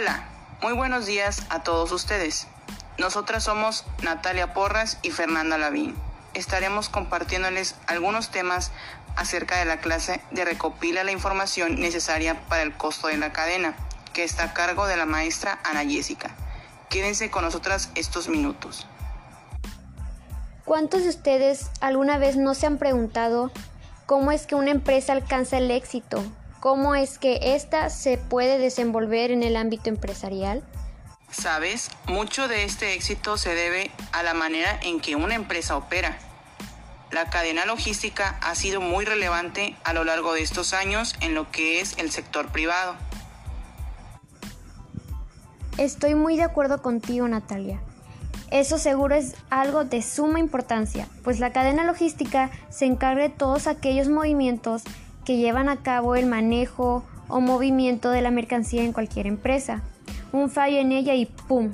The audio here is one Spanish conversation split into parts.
Hola, muy buenos días a todos ustedes. Nosotras somos Natalia Porras y Fernanda Lavín. Estaremos compartiéndoles algunos temas acerca de la clase de recopila la información necesaria para el costo de la cadena, que está a cargo de la maestra Ana Jessica. Quédense con nosotras estos minutos. ¿Cuántos de ustedes alguna vez no se han preguntado cómo es que una empresa alcanza el éxito? ¿Cómo es que ésta se puede desenvolver en el ámbito empresarial? Sabes, mucho de este éxito se debe a la manera en que una empresa opera. La cadena logística ha sido muy relevante a lo largo de estos años en lo que es el sector privado. Estoy muy de acuerdo contigo, Natalia. Eso seguro es algo de suma importancia, pues la cadena logística se encarga de todos aquellos movimientos que llevan a cabo el manejo o movimiento de la mercancía en cualquier empresa. Un fallo en ella y ¡pum!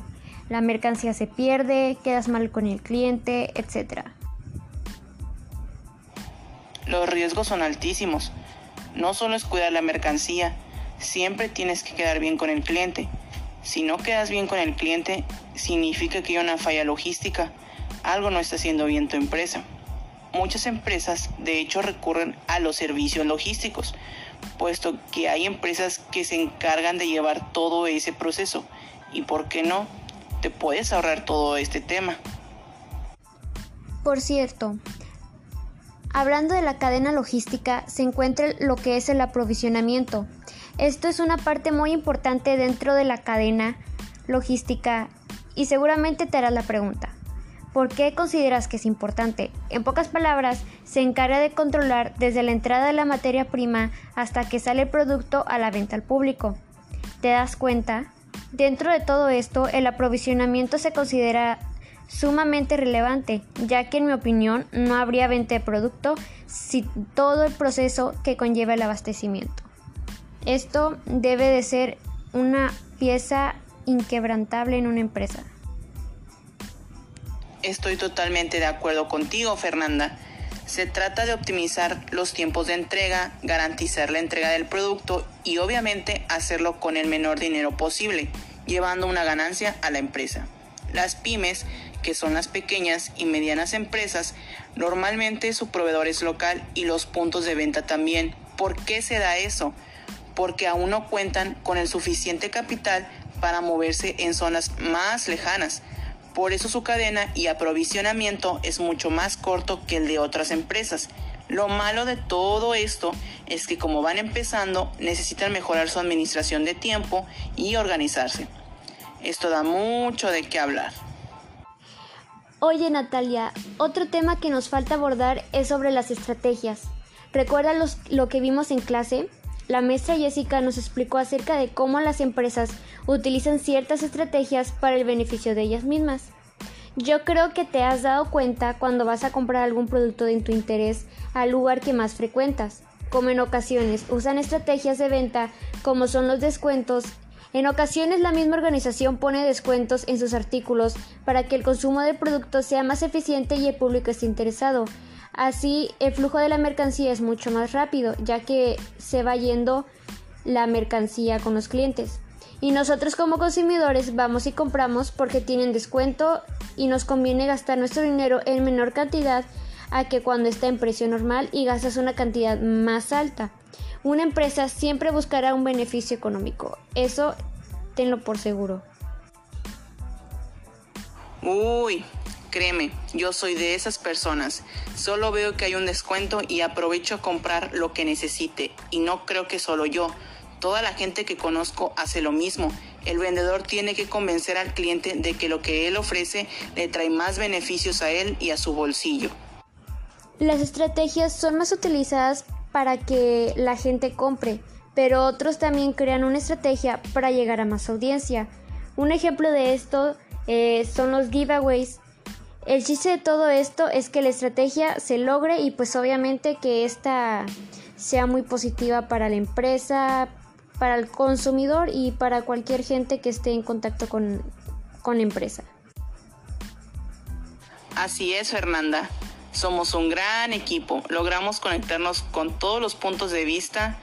La mercancía se pierde, quedas mal con el cliente, etc. Los riesgos son altísimos. No solo es cuidar la mercancía, siempre tienes que quedar bien con el cliente. Si no quedas bien con el cliente, significa que hay una falla logística. Algo no está haciendo bien tu empresa. Muchas empresas de hecho recurren a los servicios logísticos, puesto que hay empresas que se encargan de llevar todo ese proceso. ¿Y por qué no? Te puedes ahorrar todo este tema. Por cierto, hablando de la cadena logística, se encuentra lo que es el aprovisionamiento. Esto es una parte muy importante dentro de la cadena logística y seguramente te harás la pregunta. ¿Por qué consideras que es importante? En pocas palabras, se encarga de controlar desde la entrada de la materia prima hasta que sale el producto a la venta al público. ¿Te das cuenta? Dentro de todo esto, el aprovisionamiento se considera sumamente relevante, ya que en mi opinión no habría venta de producto sin todo el proceso que conlleva el abastecimiento. Esto debe de ser una pieza inquebrantable en una empresa. Estoy totalmente de acuerdo contigo, Fernanda. Se trata de optimizar los tiempos de entrega, garantizar la entrega del producto y obviamente hacerlo con el menor dinero posible, llevando una ganancia a la empresa. Las pymes, que son las pequeñas y medianas empresas, normalmente su proveedor es local y los puntos de venta también. ¿Por qué se da eso? porque aún no cuentan con el suficiente capital para moverse en zonas más lejanas. Por eso su cadena y aprovisionamiento es mucho más corto que el de otras empresas. Lo malo de todo esto es que como van empezando necesitan mejorar su administración de tiempo y organizarse. Esto da mucho de qué hablar. Oye Natalia, otro tema que nos falta abordar es sobre las estrategias. ¿Recuerda lo que vimos en clase? La maestra Jessica nos explicó acerca de cómo las empresas utilizan ciertas estrategias para el beneficio de ellas mismas. Yo creo que te has dado cuenta cuando vas a comprar algún producto de tu interés al lugar que más frecuentas, como en ocasiones usan estrategias de venta como son los descuentos. En ocasiones la misma organización pone descuentos en sus artículos para que el consumo del producto sea más eficiente y el público esté interesado. Así el flujo de la mercancía es mucho más rápido, ya que se va yendo la mercancía con los clientes. Y nosotros como consumidores vamos y compramos porque tienen descuento y nos conviene gastar nuestro dinero en menor cantidad a que cuando está en precio normal y gastas una cantidad más alta. Una empresa siempre buscará un beneficio económico. Eso tenlo por seguro. Uy, Créeme, yo soy de esas personas. Solo veo que hay un descuento y aprovecho a comprar lo que necesite. Y no creo que solo yo. Toda la gente que conozco hace lo mismo. El vendedor tiene que convencer al cliente de que lo que él ofrece le trae más beneficios a él y a su bolsillo. Las estrategias son más utilizadas para que la gente compre, pero otros también crean una estrategia para llegar a más audiencia. Un ejemplo de esto eh, son los giveaways el chiste de todo esto es que la estrategia se logre y pues obviamente que esta sea muy positiva para la empresa, para el consumidor y para cualquier gente que esté en contacto con, con la empresa. Así es, Fernanda. Somos un gran equipo. Logramos conectarnos con todos los puntos de vista.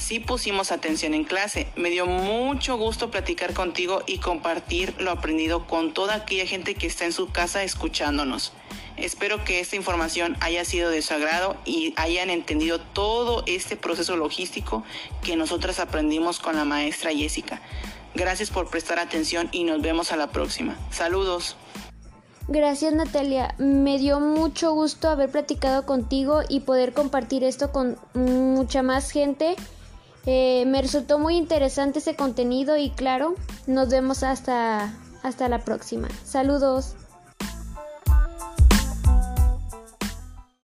Sí pusimos atención en clase. Me dio mucho gusto platicar contigo y compartir lo aprendido con toda aquella gente que está en su casa escuchándonos. Espero que esta información haya sido de su agrado y hayan entendido todo este proceso logístico que nosotras aprendimos con la maestra Jessica. Gracias por prestar atención y nos vemos a la próxima. Saludos. Gracias Natalia, me dio mucho gusto haber platicado contigo y poder compartir esto con mucha más gente. Eh, me resultó muy interesante ese contenido y claro, nos vemos hasta, hasta la próxima. Saludos.